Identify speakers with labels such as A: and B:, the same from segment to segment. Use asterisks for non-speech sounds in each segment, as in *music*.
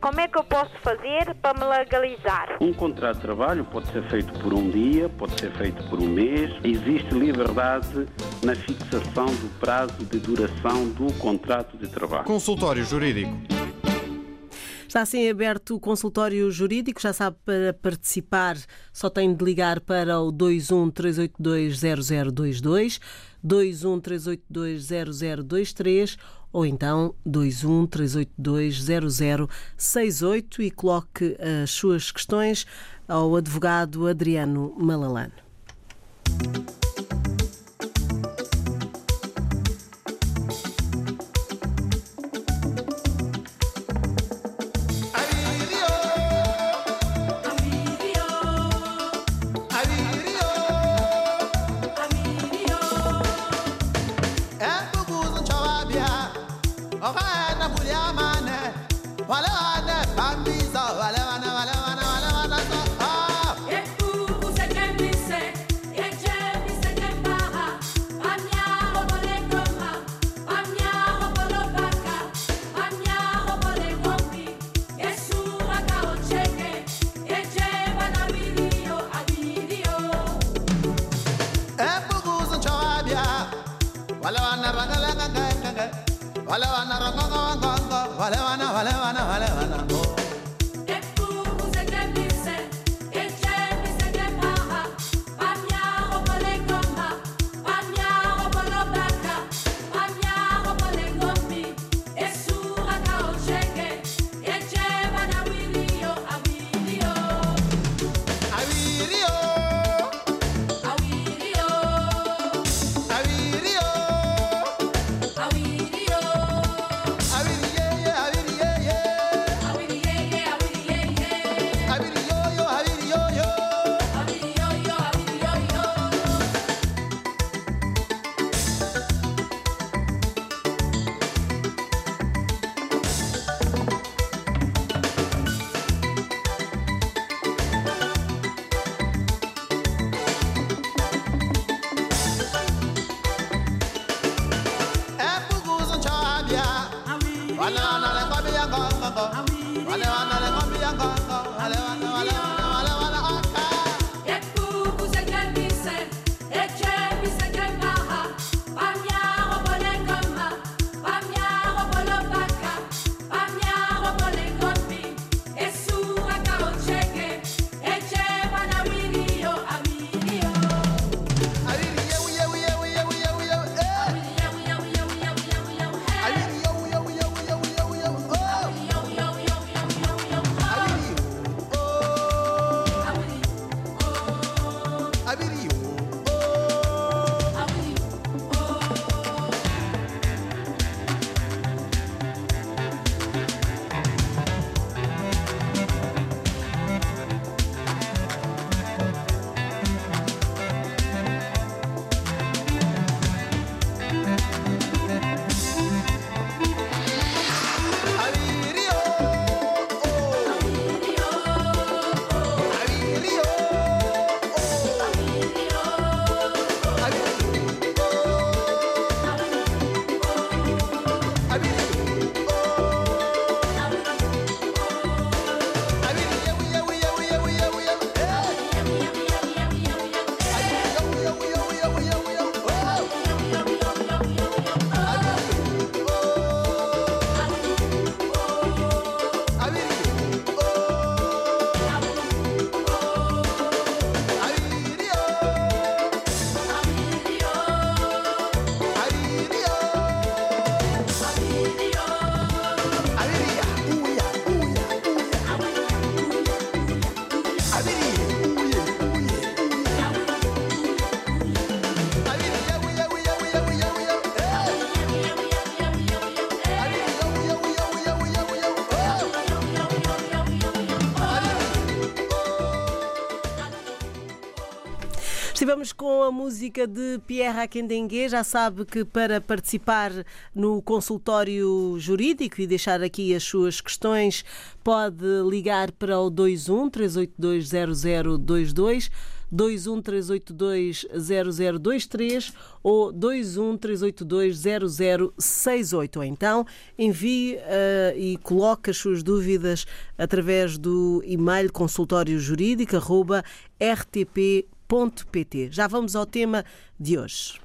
A: como é que eu posso fazer para me legalizar?
B: Um contrato de trabalho pode ser feito por um dia, pode ser feito por um mês. Existe liberdade na fixação do prazo de duração do contrato de trabalho.
C: Consultório Jurídico.
D: Está assim aberto o consultório jurídico, já sabe, para participar só tem de ligar para o 21 382 0022, 21 382 0023 ou então 21 382 0068 e coloque as suas questões ao advogado Adriano Malalano. levantar. Estivemos com a música de Pierre Akendengue. Já sabe que para participar no consultório jurídico e deixar aqui as suas questões, pode ligar para o 21 382 0022.
E: 213820023 ou 213820068. Então, envie uh, e coloque as suas dúvidas através do e-mail consultóriojurídico.rtp.pt. Já vamos ao tema de hoje.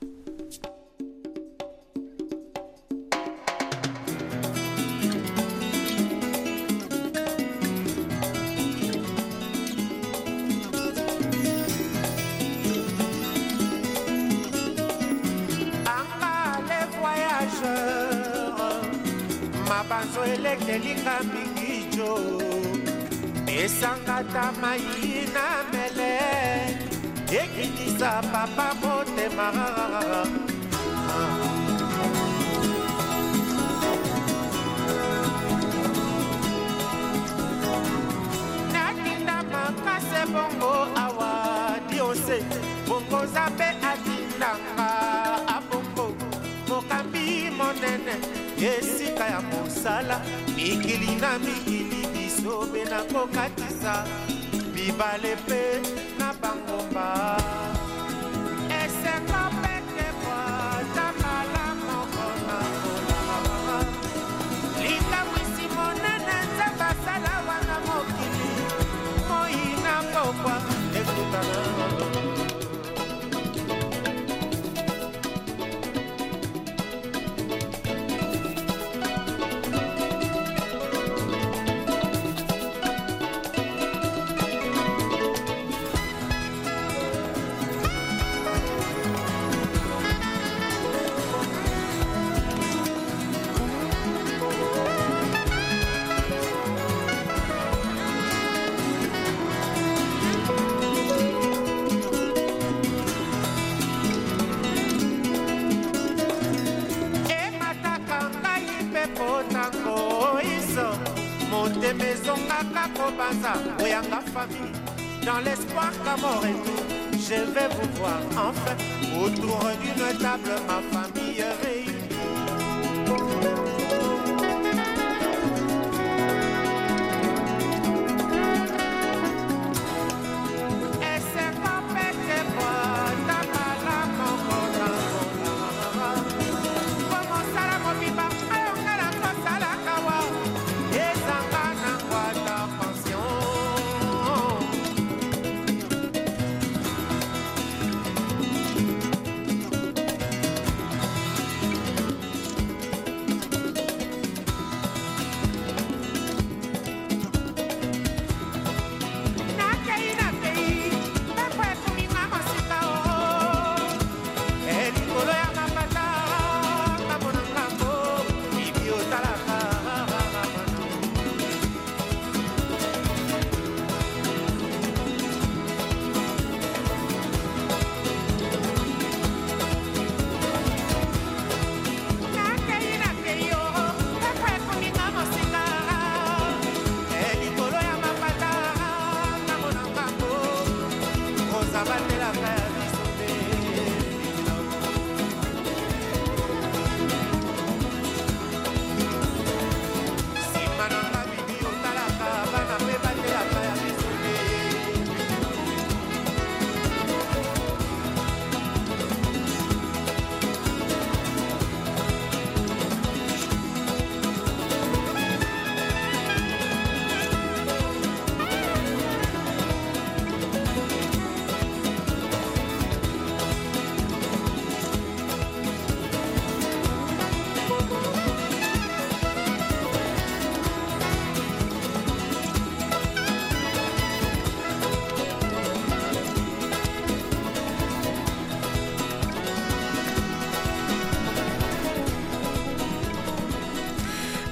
F: mabanzo elekelinga mingi jo esangata mai na mele ekitisa papa motema. Natinda makase bongo awa diose bongo nzambe atindanga abongo mokambi monene esika ya mosala mikili na mikili biso mpe nakokatisa bibale mpe 帮不帮 osongaka kobanza oyanga famille dans l'espoir qu'à mon retour je vais vous voir enfin autour d'une table ma femme.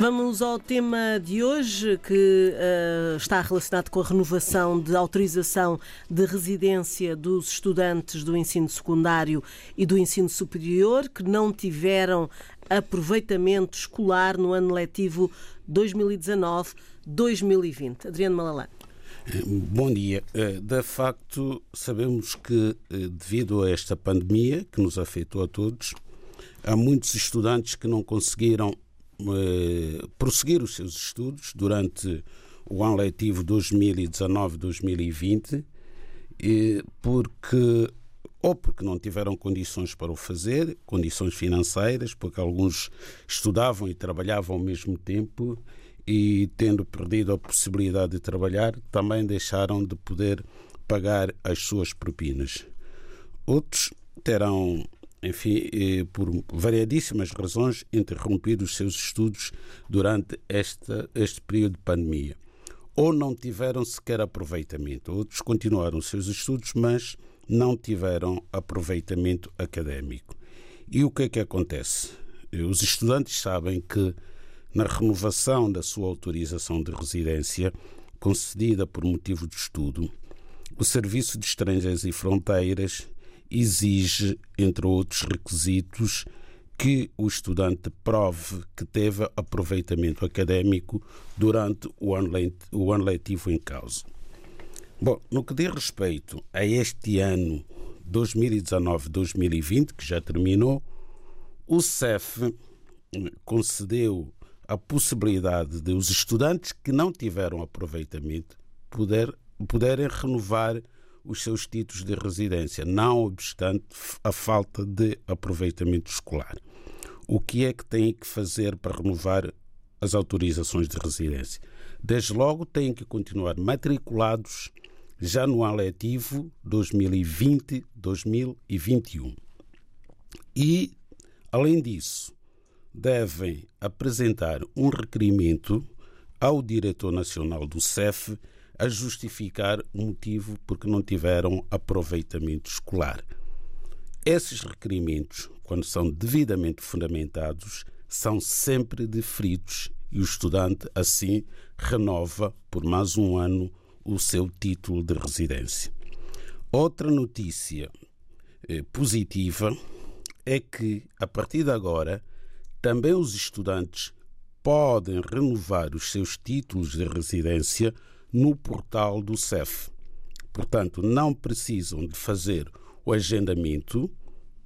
E: Vamos ao tema de hoje que uh, está relacionado com a renovação de autorização de residência dos estudantes do ensino secundário e do ensino superior que não tiveram aproveitamento escolar no ano letivo 2019-2020. Adriano Malalã.
G: Bom dia. Eh, de facto, sabemos que, eh, devido a esta pandemia que nos afetou a todos, há muitos estudantes que não conseguiram eh, prosseguir os seus estudos durante o ano letivo 2019-2020 porque ou porque não tiveram condições para o fazer, condições financeiras, porque alguns estudavam e trabalhavam ao mesmo tempo e, tendo perdido a possibilidade de trabalhar, também deixaram de poder pagar as suas propinas. Outros terão, enfim, eh, por variadíssimas razões, interrompido os seus estudos durante esta, este período de pandemia. Ou não tiveram sequer aproveitamento. Outros continuaram os seus estudos, mas não tiveram aproveitamento académico. E o que é que acontece? Os estudantes sabem que na renovação da sua autorização de residência, concedida por motivo de estudo, o Serviço de Estrangeiros e Fronteiras exige, entre outros requisitos, que o estudante prove que teve aproveitamento académico durante o ano letivo em causa. Bom, no que diz respeito a este ano 2019-2020, que já terminou, o CEF concedeu a possibilidade de os estudantes que não tiveram aproveitamento poder, poderem renovar os seus títulos de residência, não obstante a falta de aproveitamento escolar. O que é que têm que fazer para renovar as autorizações de residência? Desde logo, têm que continuar matriculados já no ano letivo 2020-2021. E, além disso, devem apresentar um requerimento ao diretor nacional do CEF a justificar o motivo porque não tiveram aproveitamento escolar. Esses requerimentos, quando são devidamente fundamentados, são sempre deferidos e o estudante, assim, renova por mais um ano o seu título de residência. Outra notícia eh, positiva é que, a partir de agora, também os estudantes podem renovar os seus títulos de residência no portal do CEF. Portanto, não precisam de fazer o agendamento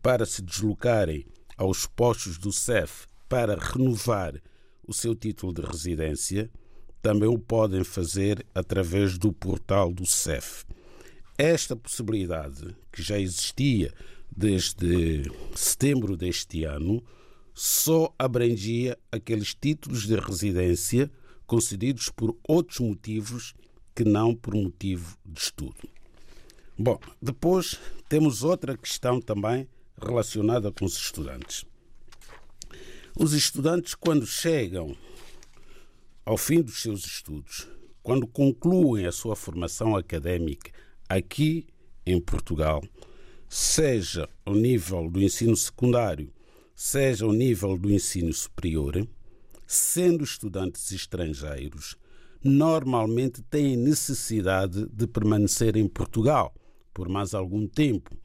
G: para se deslocarem aos postos do CEF para renovar o seu título de residência também o podem fazer através do portal do CEF. Esta possibilidade, que já existia desde setembro deste ano, só abrangia aqueles títulos de residência concedidos por outros motivos que não por motivo de estudo. Bom, depois temos outra questão também relacionada com os estudantes. Os estudantes, quando chegam ao fim dos seus estudos, quando concluem a sua formação académica aqui em Portugal, seja ao nível do ensino secundário, seja ao nível do ensino superior, sendo estudantes estrangeiros, normalmente têm necessidade de permanecer em Portugal por mais algum tempo.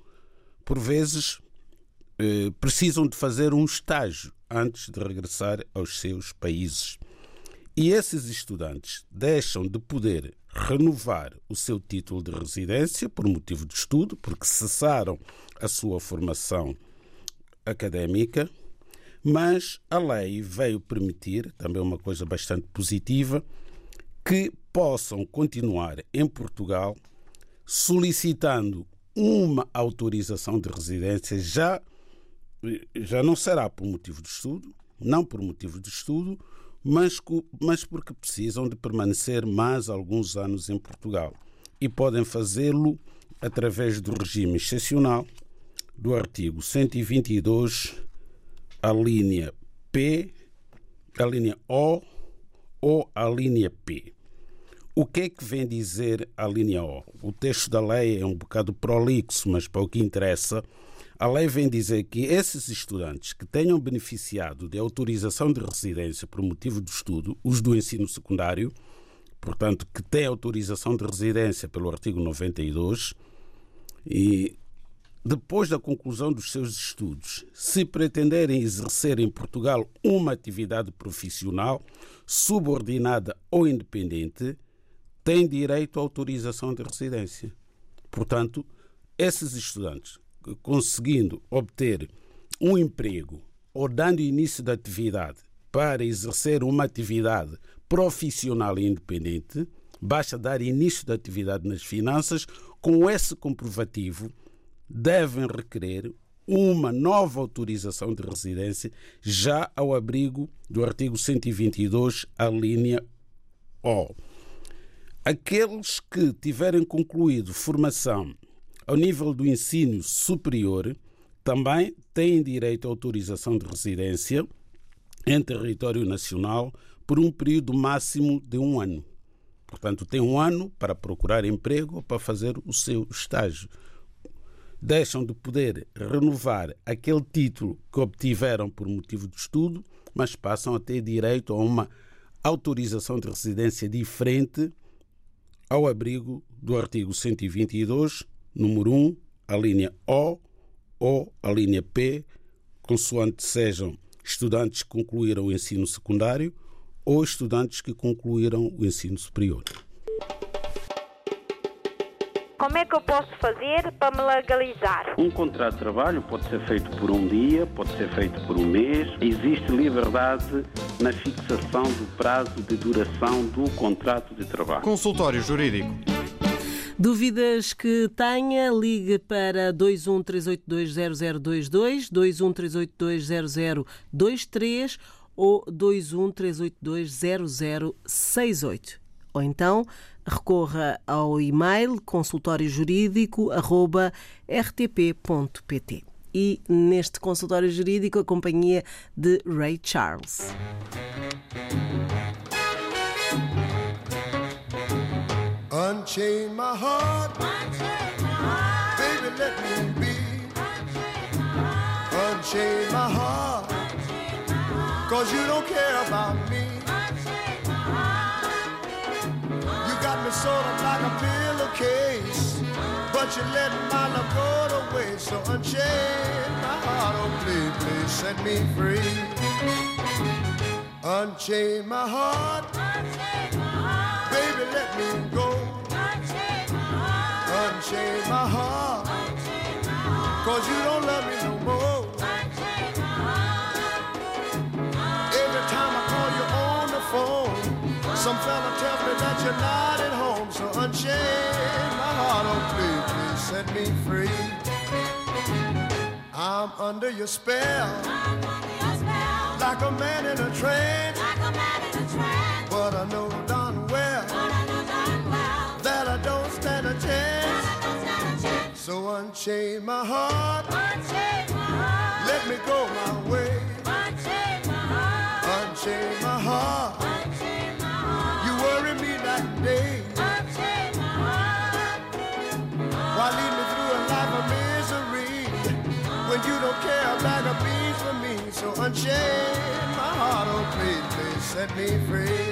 G: Por vezes, eh, precisam de fazer um estágio antes de regressar aos seus países. E esses estudantes deixam de poder renovar o seu título de residência por motivo de estudo, porque cessaram a sua formação académica, mas a lei veio permitir, também uma coisa bastante positiva, que possam continuar em Portugal solicitando uma autorização de residência já já não será por motivo de estudo, não por motivo de estudo, mas, mas porque precisam de permanecer mais alguns anos em Portugal. E podem fazê-lo através do regime excepcional do artigo 122, a linha P, a linha O ou a linha P. O que é que vem dizer a linha O? O texto da lei é um bocado prolixo, mas para o que interessa, a lei vem dizer que esses estudantes que tenham beneficiado de autorização de residência por motivo de estudo, os do ensino secundário, portanto, que têm autorização de residência pelo artigo 92, e depois da conclusão dos seus estudos, se pretenderem exercer em Portugal uma atividade profissional subordinada ou independente, têm direito à autorização de residência. Portanto, esses estudantes conseguindo obter um emprego ou dando início da atividade para exercer uma atividade profissional e independente, basta dar início da atividade nas finanças com esse comprovativo, devem requerer uma nova autorização de residência já ao abrigo do artigo 122, a linha O. Aqueles que tiverem concluído formação ao nível do ensino superior também têm direito à autorização de residência em território nacional por um período máximo de um ano. Portanto, tem um ano para procurar emprego ou para fazer o seu estágio. Deixam de poder renovar aquele título que obtiveram por motivo de estudo, mas passam a ter direito a uma autorização de residência diferente ao abrigo do artigo 122, número 1, a linha O ou a linha P, consoante sejam estudantes que concluíram o ensino secundário ou estudantes que concluíram o ensino superior.
A: Como é que eu posso fazer para me legalizar?
H: Um contrato de trabalho pode ser feito por um dia, pode ser feito por um mês. Existe liberdade na fixação do prazo de duração do contrato de trabalho.
I: Consultório Jurídico.
E: Dúvidas que tenha, ligue para 213820022, 213820023 ou 213820068. Ou então recorra ao e-mail consultóriojurídico.rtp.pt. E neste consultório jurídico a companhia de Ray Charles.
J: Unchain my heart. Unchain my heart, cause you don't care about me. Sort of like a pillowcase, but you let my love go to waste. So unchain my heart, oh please, please set me free. Unchain my heart, Unchain my heart. baby, let me go. Unchain my heart, cause you don't love me some fella tells me that you're not at home. So unchain my heart, oh please, please set me free. I'm under your spell, like a man in a trance. But I know darn well that I don't stand a chance. So unchain my heart, let me go my way. Unchain my heart, unchain my heart, oh please, please set me free.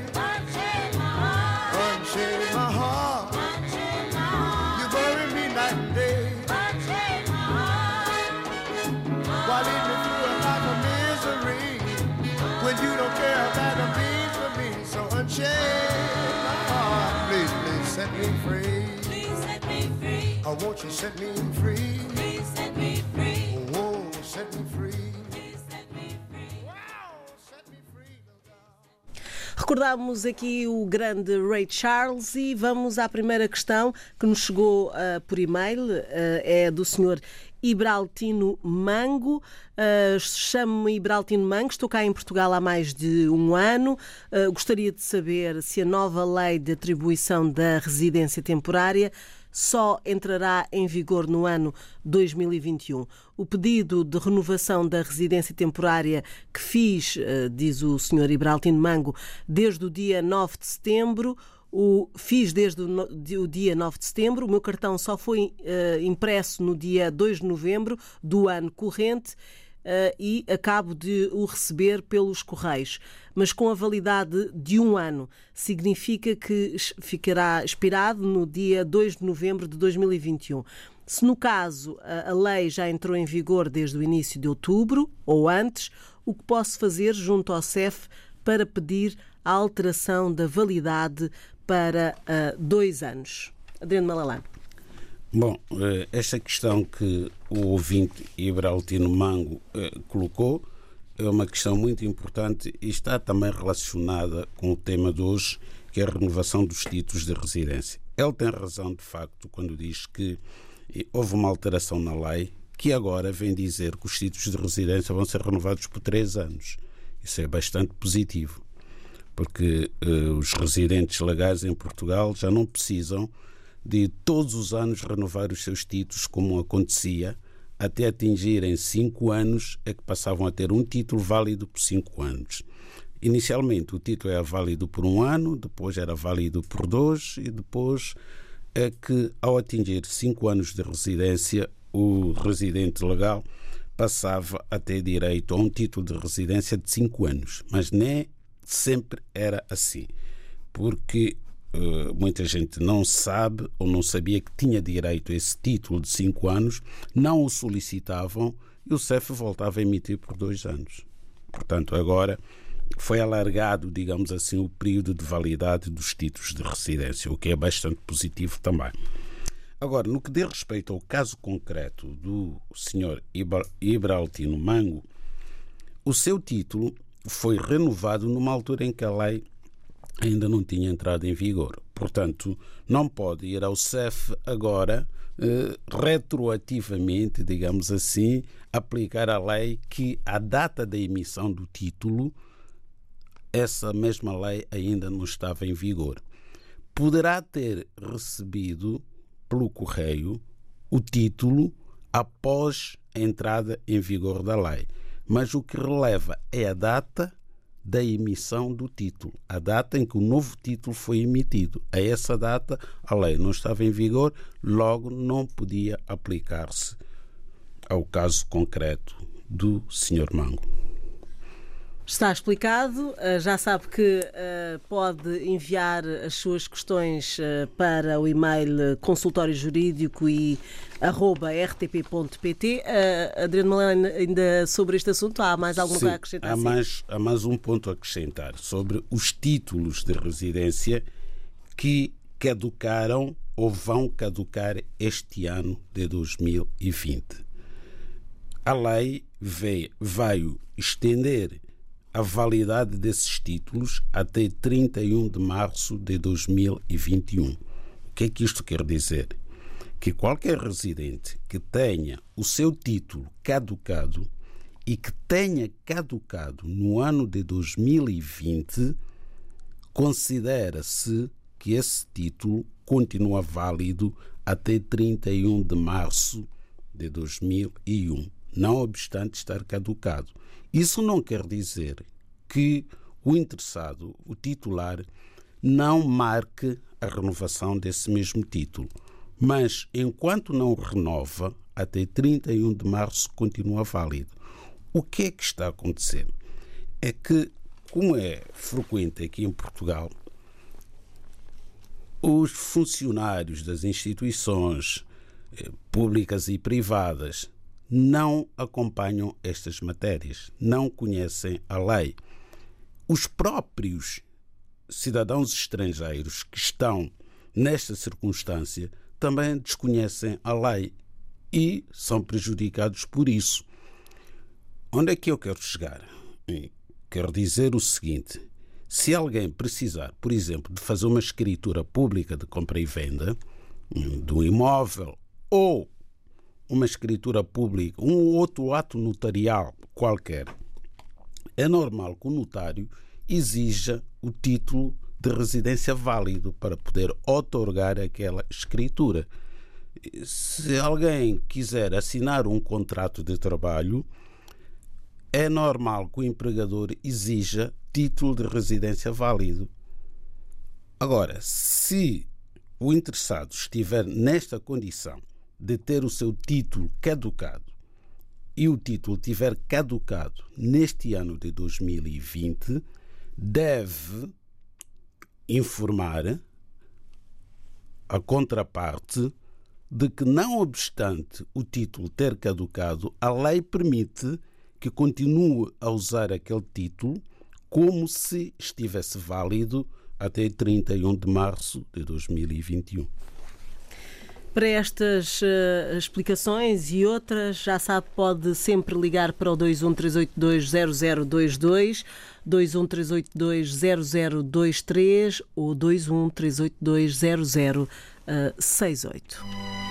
J: you don't care about the beans for me? So unchain my heart, please, please set me free. I want you to set me free. Oh, set me free. Wow, set me free.
E: Recordámos aqui o grande Ray Charles e vamos à primeira questão que nos chegou ah, por e-mail. ah, é do senhor Ibraltino Mango. Uh, Chamo-me Ibraltino Mango, estou cá em Portugal há mais de um ano. Uh, gostaria de saber se a nova lei de atribuição da residência temporária só entrará em vigor no ano 2021. O pedido de renovação da residência temporária que fiz, eh, diz o Sr. Ibraltino Mango, desde o dia 9 de setembro, O, fiz desde o, dia 9 de setembro, o meu cartão só foi uh, impresso no dia 2 de novembro do ano corrente uh, e acabo de o receber pelos Correios. Mas com a validade de um ano, significa que ficará expirado no dia 2 de novembro de 2021. Se no caso a lei já entrou em vigor desde o início de outubro ou antes, o que posso fazer junto ao CEF para pedir a alteração da validade para uh, dois anos? Adriano Malalã.
G: Bom, eh, esta questão que o ouvinte Ibraltino Mango eh, colocou é uma questão muito importante e está também relacionada com o tema de hoje, que é a renovação dos títulos de residência. Ele tem razão, de facto, quando diz que houve uma alteração na lei que agora vem dizer que os títulos de residência vão ser renovados por três anos. Isso é bastante positivo, porque uh, os residentes legais em Portugal já não precisam de todos os anos renovar os seus títulos, como acontecia, até atingirem cinco anos, é que passavam a ter um título válido por cinco anos. Inicialmente o título era válido por um ano, depois era válido por dois e depois é que, ao atingir cinco anos de residência, o residente legal passava a ter direito a um título de residência de cinco anos. Mas nem sempre era assim, porque uh, muita gente não sabe ou não sabia que tinha direito a esse título de cinco anos, não o solicitavam e o CEF voltava a emitir por dois anos. Portanto, agora foi alargado, digamos assim, o período de validade dos títulos de residência, o que é bastante positivo também. Agora, no que diz respeito ao caso concreto do Sr. Ibraltino Mango, o seu título foi renovado numa altura em que a lei ainda não tinha entrado em vigor. Portanto, não pode ir ao CEF agora, eh, retroativamente, digamos assim, aplicar a lei que a data da emissão do título essa mesma lei ainda não estava em vigor. Poderá ter recebido pelo correio o título após a entrada em vigor da lei, mas o que releva é a data da emissão do título, a data em que o novo título foi emitido. A essa data a lei não estava em vigor, logo não podia aplicar-se ao caso concreto do Sr. Mango.
E: Está explicado. Eh, já sabe que eh, pode enviar as suas questões eh, para o e-mail consultório jurídico e arroba rtp.pt. Adriano Malena, ainda sobre este assunto, há mais alguma coisa a acrescentar?
G: Há mais, há mais um ponto a acrescentar sobre os títulos de residência que caducaram ou vão caducar este ano de 2020. A lei veio, veio estender a validade desses títulos até 31 de março de 2021. O que é que isto quer dizer? Que qualquer residente que tenha o seu título caducado e que tenha caducado no ano de 2020, considera-se que esse título continua válido até 31 de março de 2001, não obstante estar caducado. Isso não quer dizer que o interessado, o titular, não marque a renovação desse mesmo título. Mas, enquanto não renova, até 31 de março continua válido. O que é que está a acontecer? É que, como é frequente aqui em Portugal, os funcionários das instituições eh, públicas e privadas não acompanham estas matérias, não conhecem a lei. Os próprios cidadãos estrangeiros que estão nesta circunstância também desconhecem a lei e são prejudicados por isso. Onde é que eu quero chegar? Quero dizer o seguinte: se alguém precisar, por exemplo, de fazer uma escritura pública de compra e venda hum, do imóvel ou uma escritura pública, um outro ato notarial qualquer, é normal que o notário exija o título de residência válido para poder otorgar aquela escritura. Se alguém quiser assinar um contrato de trabalho, é normal que o empregador exija título de residência válido. Agora, se o interessado estiver nesta condição de ter o seu título caducado e o título tiver caducado neste ano de 2020, deve informar a contraparte de que, não obstante o título ter caducado, a lei permite que continue a usar aquele título como se estivesse válido até 31 de março de 2021.
E: Para estas uh, explicações e outras, já sabe, pode sempre ligar para o 213820022, 213820023 ou 213820068.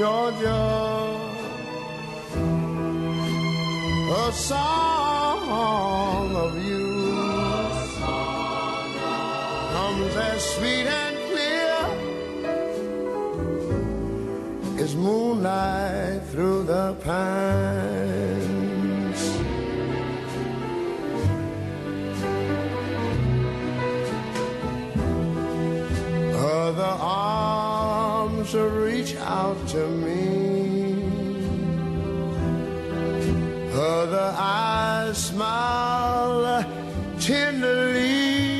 J: Georgia, a song of you comes as sweet and clear as moonlight through the pines. To me. Other eyes smile tenderly.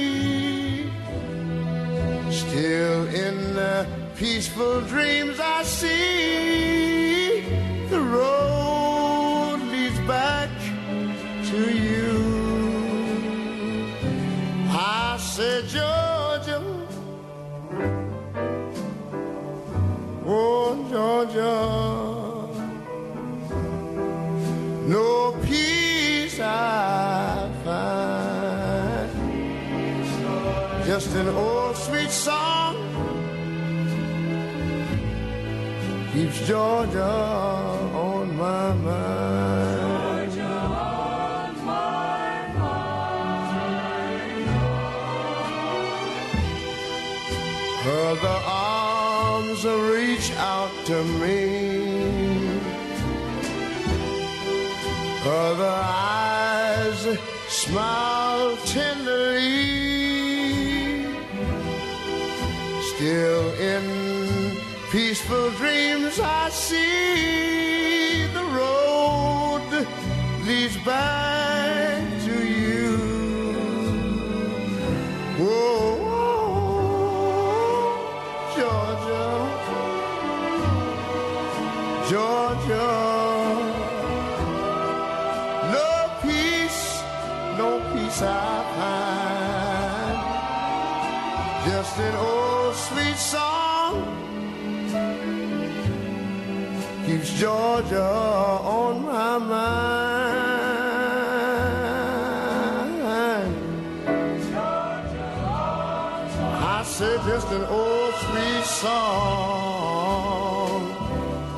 J: Still in the peaceful dreams I see, to me. Other eyes smile tenderly. Still in peaceful dreams, I Said just an old sweet song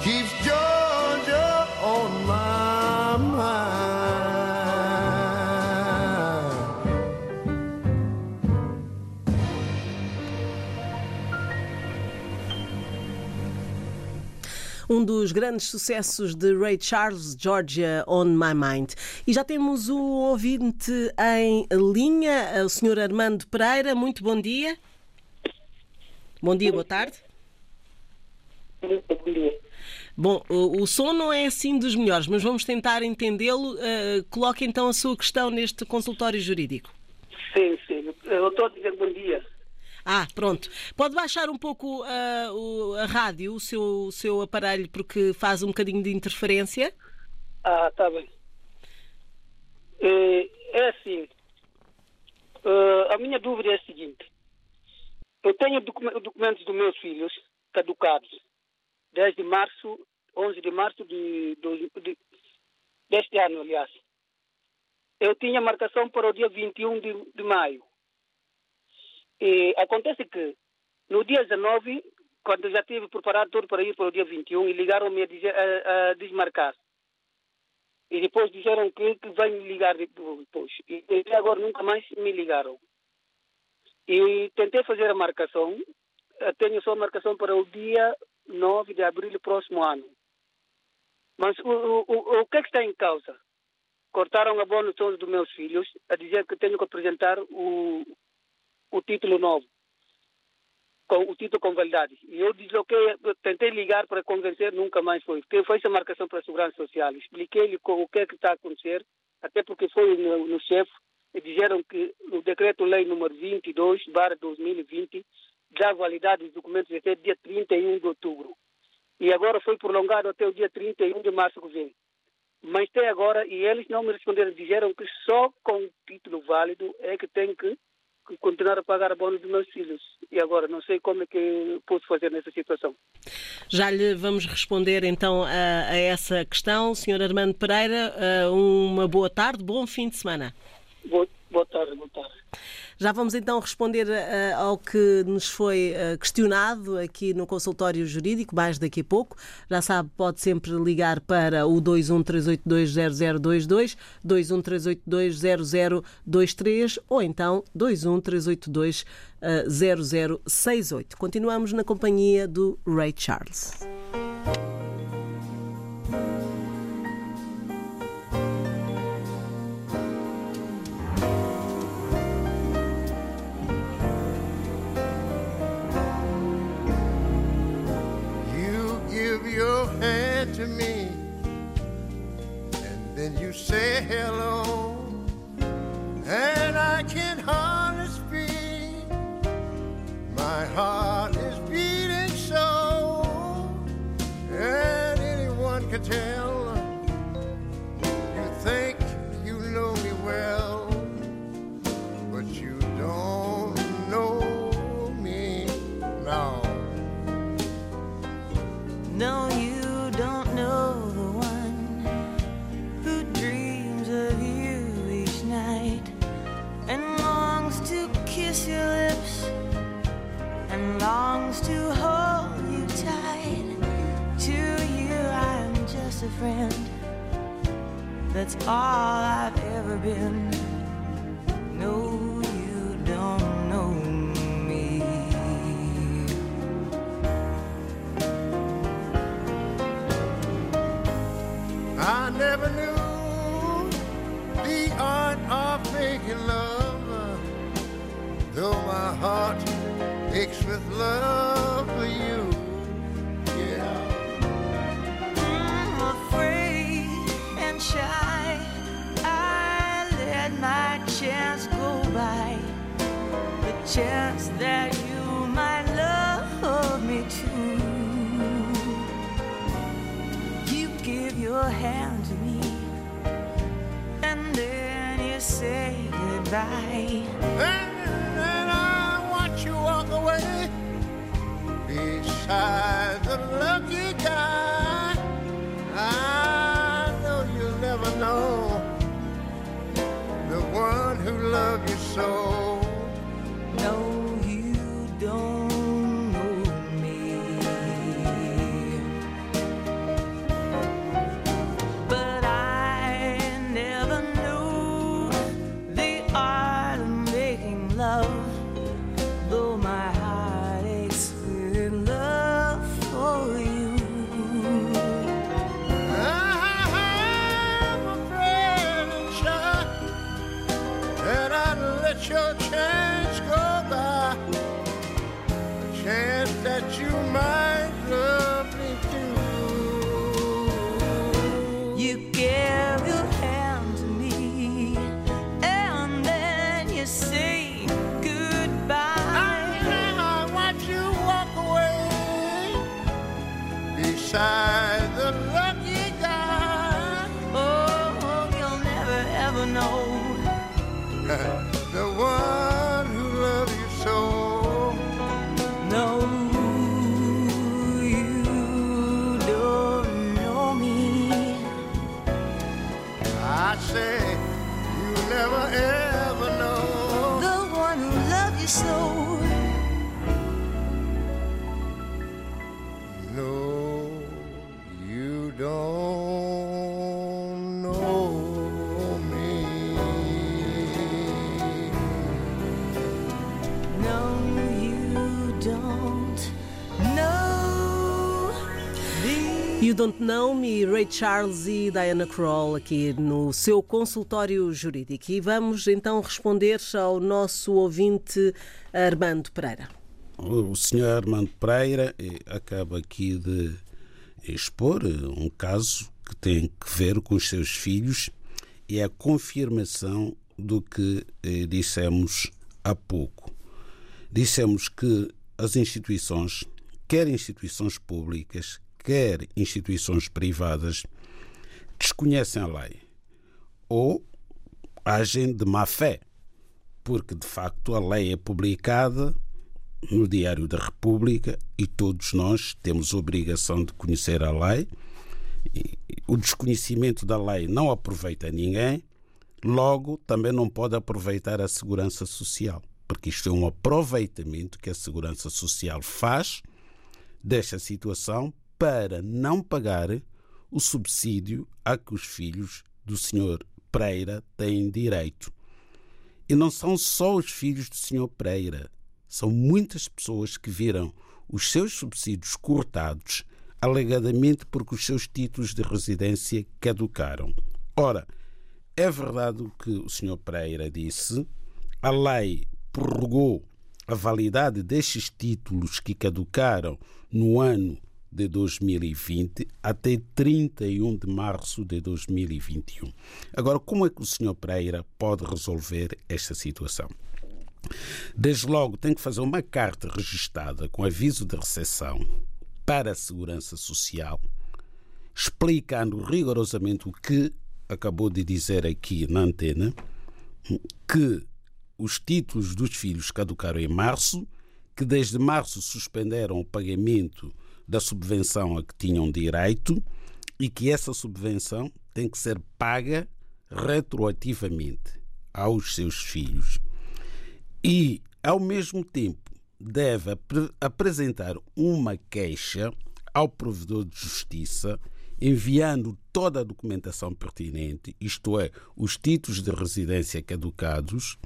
J: keeps Georgia on my mind.
E: Um dos grandes sucessos de Ray Charles, Georgia on My Mind. E já temos o ouvinte em linha, o Sr. Armando Pereira. Muito bom dia. Bom dia, boa tarde.
I: Bom dia.
E: Bom, o, som não é assim dos melhores, mas vamos tentar entendê-lo. Uh, coloque então a sua questão neste consultório jurídico.
I: Sim, sim. Eu estou a dizer bom dia.
E: Ah, pronto. Pode baixar um pouco eh, o, a rádio, o seu, o seu aparelho, porque faz um bocadinho de interferência.
I: Ah, está bem. É, é assim. Uh, a minha dúvida é a seguinte. Eu tenho docu- documentos dos meus filhos caducados desde março, 11 de março de, dois- de- deste ano, aliás. Eu tinha marcação para o dia 21 de, de maio. E acontece que no dia 19, quando já tive preparado tudo para ir para o dia 21, e ligaram-me a, a- desmarcar. E depois disseram que, que me ligar depois. E até agora nunca mais me ligaram. E tentei fazer a marcação. Eu tenho só a marcação para o dia 9 de abril do próximo ano. Mas o, o, o, o que é que está em causa? Cortaram a bônus todos dos meus filhos a dizer que tenho que apresentar o, o título novo. Com o título com validade. E eu desloquei, eu tentei ligar para convencer, nunca mais foi. Porque foi essa marcação para a Segurança Social. Expliquei-lhe o que é que está a acontecer, até porque foi no, no chefe disseram que o decreto-lei número 22, barra 2020, dá validade dos documentos até dia 31 de outubro. E agora foi prolongado até o dia 31 de março que vem. Mas até agora, e eles não me responderam, disseram que só com título válido é que tem que, que continuar a pagar a bônus dos meus filhos. E agora, não sei como é que posso fazer nessa situação.
E: Já lhe vamos responder então a, a essa questão. Sr. Armando Pereira, eh, uma boa tarde, bom fim de semana.
I: Boa, tarde, boa tarde.
E: Já vamos então responder eh, ao que nos foi eh, questionado aqui no consultório jurídico, mais daqui a pouco. Já sabe, pode sempre ligar para o 213820022, 213820023 ou então 213820068. Continuamos na companhia do Ray Charles.
K: Chance go by. The chance that you might love me too. You give your hand to me, and then you say goodbye.
J: And then I watch you walk away beside the lucky one who loved you so.
K: Ha ha. Don't Know Me,
E: Ray Charles e Diana Kroll aqui no seu consultório jurídico. E vamos então responder ao nosso ouvinte Armando Pereira.
G: O senhor Armando Pereira eh, acaba aqui de expor eh, um caso que tem que ver com os seus filhos e a confirmação do que eh, dissemos há pouco. Dissemos que as instituições, quer instituições públicas, quer instituições privadas, desconhecem a lei ou agem de má fé, porque de facto a lei é publicada no Diário da República e todos nós temos obrigação de conhecer a lei. O desconhecimento da lei não aproveita ninguém, logo também não pode aproveitar a segurança social, porque isto é um aproveitamento que a segurança social faz desta situação para não pagar o subsídio a que os filhos do Sr. Pereira têm direito. E não são só os filhos do Sr. Pereira, são muitas pessoas que viram os seus subsídios cortados, alegadamente porque os seus títulos de residência caducaram. Ora, é verdade o que o Sr. Pereira disse, a lei prorrogou a validade destes títulos que caducaram no ano de 2020 até 31 de março de 2021. Agora, como é que o Sr. Pereira pode resolver esta situação? Desde logo, tem que fazer uma carta registada com aviso de recepção para a Segurança Social, explicando rigorosamente o que acabou de dizer aqui na antena, que os títulos dos filhos caducaram em março, que desde março suspenderam o pagamento da subvenção a que tinham direito e que essa subvenção tem que ser paga retroativamente aos seus filhos e, ao mesmo tempo, deve ap- apresentar uma queixa ao provedor de justiça, enviando toda a documentação pertinente, isto é, os títulos de residência caducados.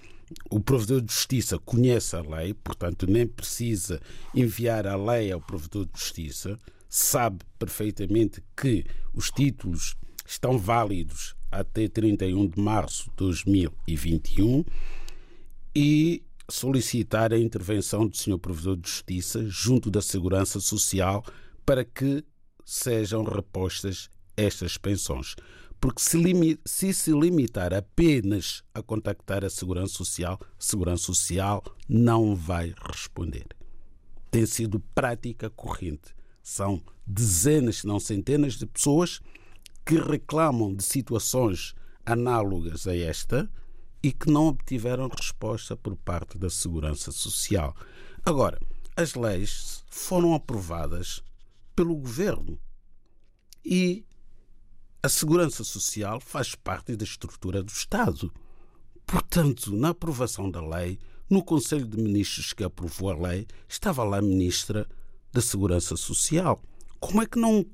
G: O provedor de justiça conhece a lei, portanto, nem precisa enviar a lei ao provedor de justiça, sabe perfeitamente que os títulos estão válidos até 31 de março de 2021 e solicitar a intervenção do Sr. Provedor de Justiça junto da Segurança Social para que sejam repostas estas pensões. Porque se, se se limitar apenas a contactar a Segurança Social, a Segurança Social não vai responder. Tem sido prática corrente. São dezenas, se não centenas de pessoas que reclamam de situações análogas a esta e que não obtiveram resposta por parte da Segurança Social. Agora, as leis foram aprovadas pelo governo e a Segurança Social faz parte da estrutura do Estado. Portanto, na aprovação da lei, no Conselho de Ministros que aprovou a lei, estava lá a Ministra da Segurança Social. Como é que não,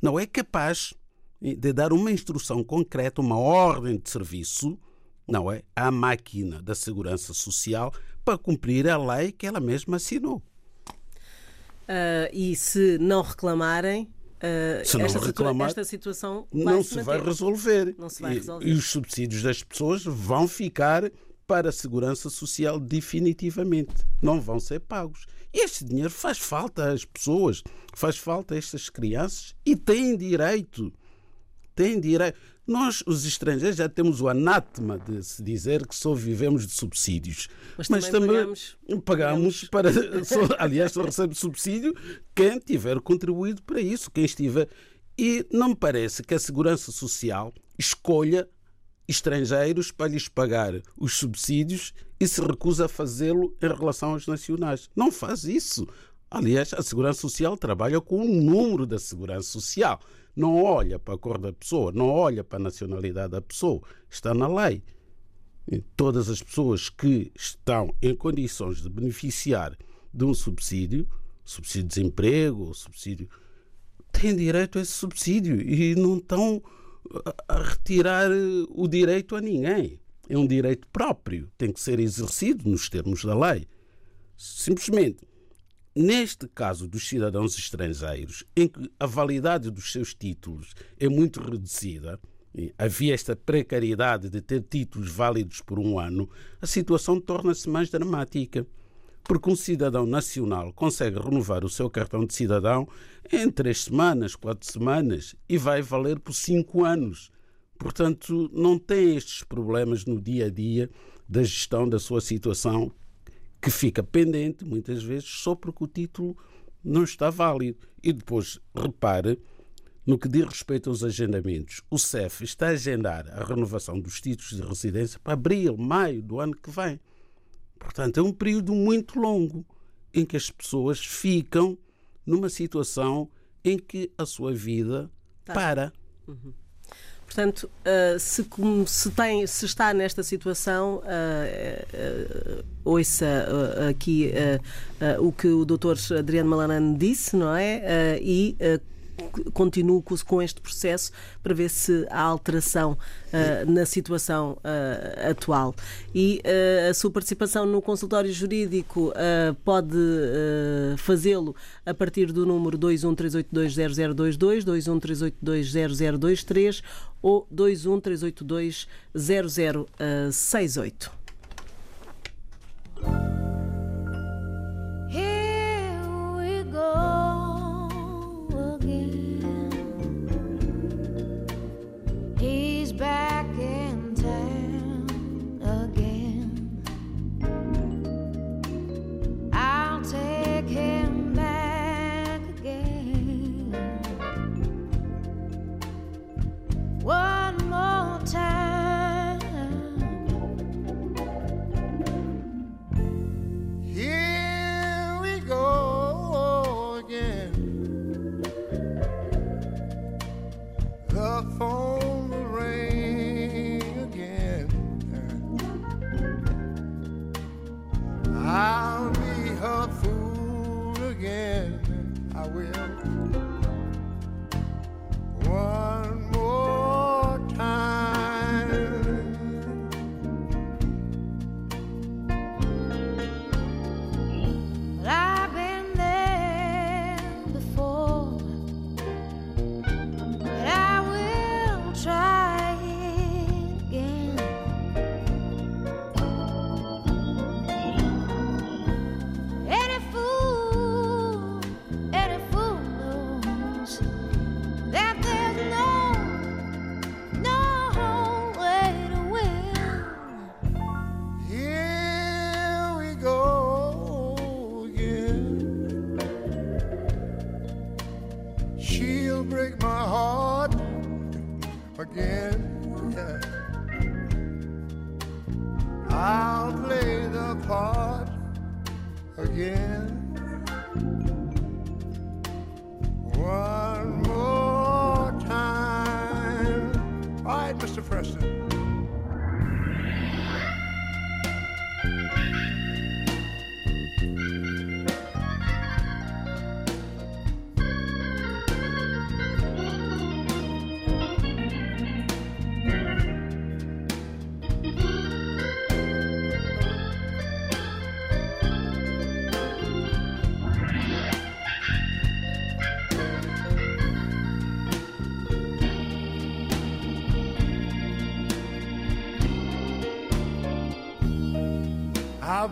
G: não é capaz de dar uma instrução concreta, uma ordem de serviço, não é, à máquina da Segurança Social para cumprir a lei que ela mesma assinou?
E: Ah, e se não reclamarem, ah,
G: Se não
E: esta,
G: reclamar,
E: esta situação
G: não
E: vai
G: se vai resolver.
E: Não se vai
G: E-
E: resolver.
G: E, os subsídios das pessoas vão ficar para a segurança social definitivamente. Não vão ser pagos. E este dinheiro faz falta às pessoas, faz falta a estas crianças e têm direito. Têm direito. Nós, os estrangeiros, já temos o anátema de se dizer que só vivemos de subsídios.
E: Mas também pagamos-
G: pagamos para. *laughs* só- aliás, só recebe subsídio quem tiver contribuído para isso, quem estiver. E não me parece que a Segurança Social escolha estrangeiros para lhes pagar os subsídios e se recusa a fazê-lo em relação aos nacionais. Não faz isso. Aliás, a Segurança Social trabalha com o número da Segurança Social. Não olha para a cor da pessoa, não olha para a nacionalidade da pessoa. Está na lei. todas as pessoas que estão em condições de beneficiar de um subsídio, subsídio de desemprego, subsídio, têm direito a esse subsídio e não estão a retirar o direito a ninguém. É um direito próprio, tem que ser exercido nos termos da lei. Simplesmente, neste caso dos cidadãos estrangeiros, em que a validade dos seus títulos é muito reduzida, havia esta precariedade de ter títulos válidos por um ano, a situação torna-se mais dramática. Porque um cidadão nacional consegue renovar o seu cartão de cidadão em três semanas, quatro semanas e vai valer por cinco anos. Portanto, não tem estes problemas no dia a dia da gestão da sua situação, que fica pendente, muitas vezes, só porque o título não está válido. E depois, repare, no que diz respeito aos agendamentos, o CEF está a agendar a renovação dos títulos de residência para abril, maio do ano que vem. Portanto, é um período muito longo em que as pessoas ficam numa situação em que a sua vida
E: Tá.
G: para.
E: Portanto, uh, se, se, tem, se está nesta situação, uh, uh, ouça aqui o que o Dr. Adriano Malanano disse, não é? E continue com, este processo para ver se há alteração uh, na situação uh, atual. E uh, a sua participação no consultório jurídico pode fazê-lo a partir do número 213820022, 213820023 ou 213820068.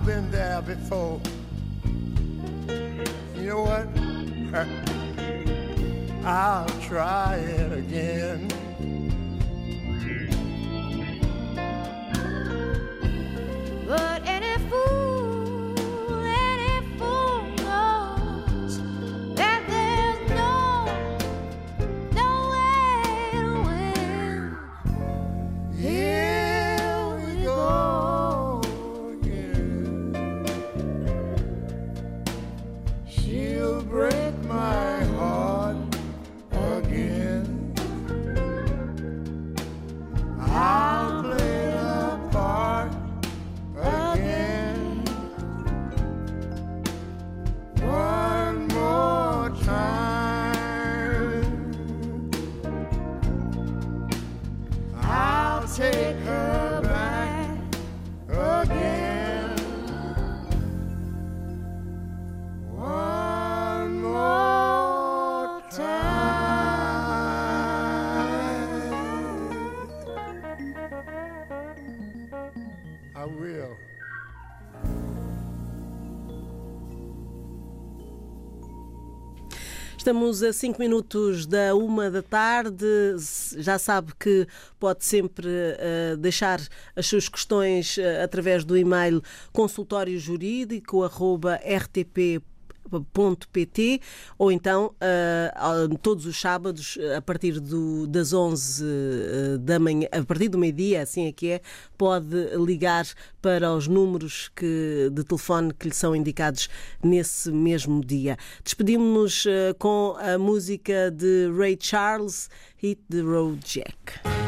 K: Been there before.
E: Estamos a 5 minutos da uma da tarde. Já sabe que pode sempre uh, deixar as suas questões uh, através do e-mail consultório pt ou então uh, todos os sábados a partir do, das 11 uh, da manhã, a partir do meio-dia, assim é que é, pode ligar para os números que, de telefone que lhe são indicados nesse mesmo dia. Despedimos-nos uh, com a música de Ray Charles, Hit the Road Jack.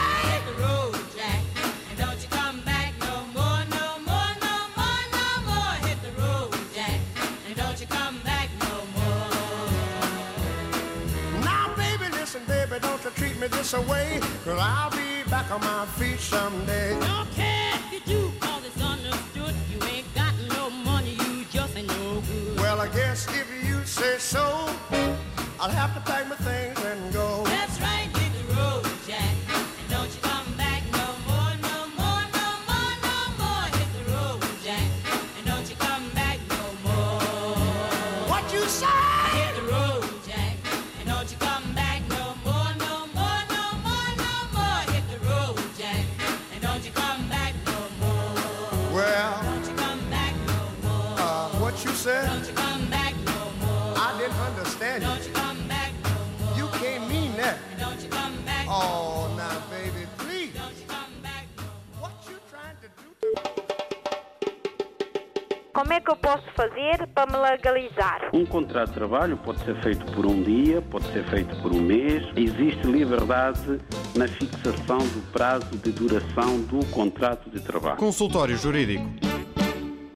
H: Um contrato de trabalho pode ser feito por um dia, pode ser feito por um mês. Existe liberdade na fixação do prazo de duração do contrato de trabalho.
C: Consultório Jurídico.